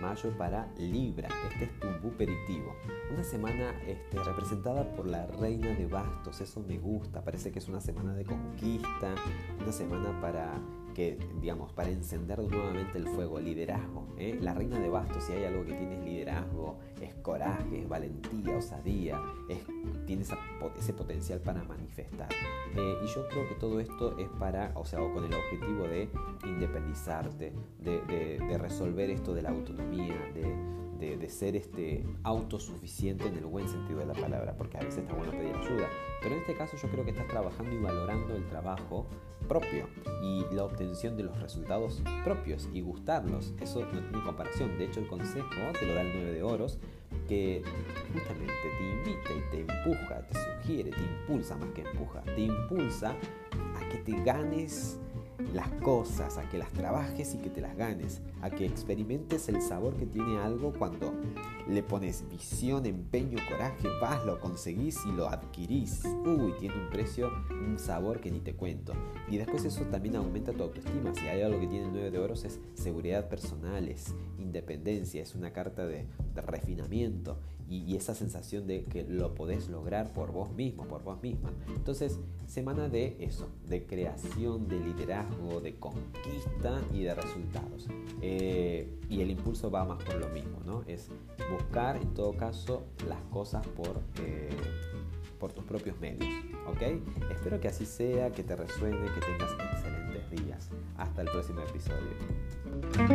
mayo para Libra. Este es tu buperitivo. Una semana este, representada por la reina de bastos. Eso me gusta. Parece que es una semana de conquista. Una semana para que, digamos, para encender nuevamente el fuego, liderazgo. ¿eh? La reina de bastos, si hay algo que tiene es liderazgo, es coraje, es valentía, osadía, es, tiene ese potencial para manifestar. Eh, y yo creo que todo esto es para, o sea, con el objetivo de independizarte, de, resolver esto de la autonomía, de, ser este autosuficiente en el buen sentido de la palabra, porque a veces está bueno pedir ayuda. Pero en este caso yo creo que estás trabajando y valorando el trabajo propio y la obtención de los resultados propios y gustarlos. Eso no tiene comparación. De hecho, el consejo te lo da el 9 de oros, que justamente te invita y te empuja, te sugiere, te impulsa más que empuja, te impulsa a que te ganes las cosas, a que las trabajes y que te las ganes, a que experimentes el sabor que tiene algo cuando le pones visión, empeño, coraje, vas, lo conseguís y lo adquirís. Uy, tiene un precio, un sabor que ni te cuento. Y después eso también aumenta tu autoestima. Si hay algo que tiene el 9 de oros es seguridad personal, es independencia, es una carta de, de refinamiento y, esa sensación de que lo podés lograr por vos mismo, por vos misma. Entonces, semana de eso, de creación, de liderazgo, de conquista y de resultados. Eh, y el impulso va más por lo mismo, ¿no? Es buscar en todo caso las cosas por, eh, por tus propios medios, ¿ok? Espero que así sea, que te resuene, que tengas excelentes días. Hasta el próximo episodio.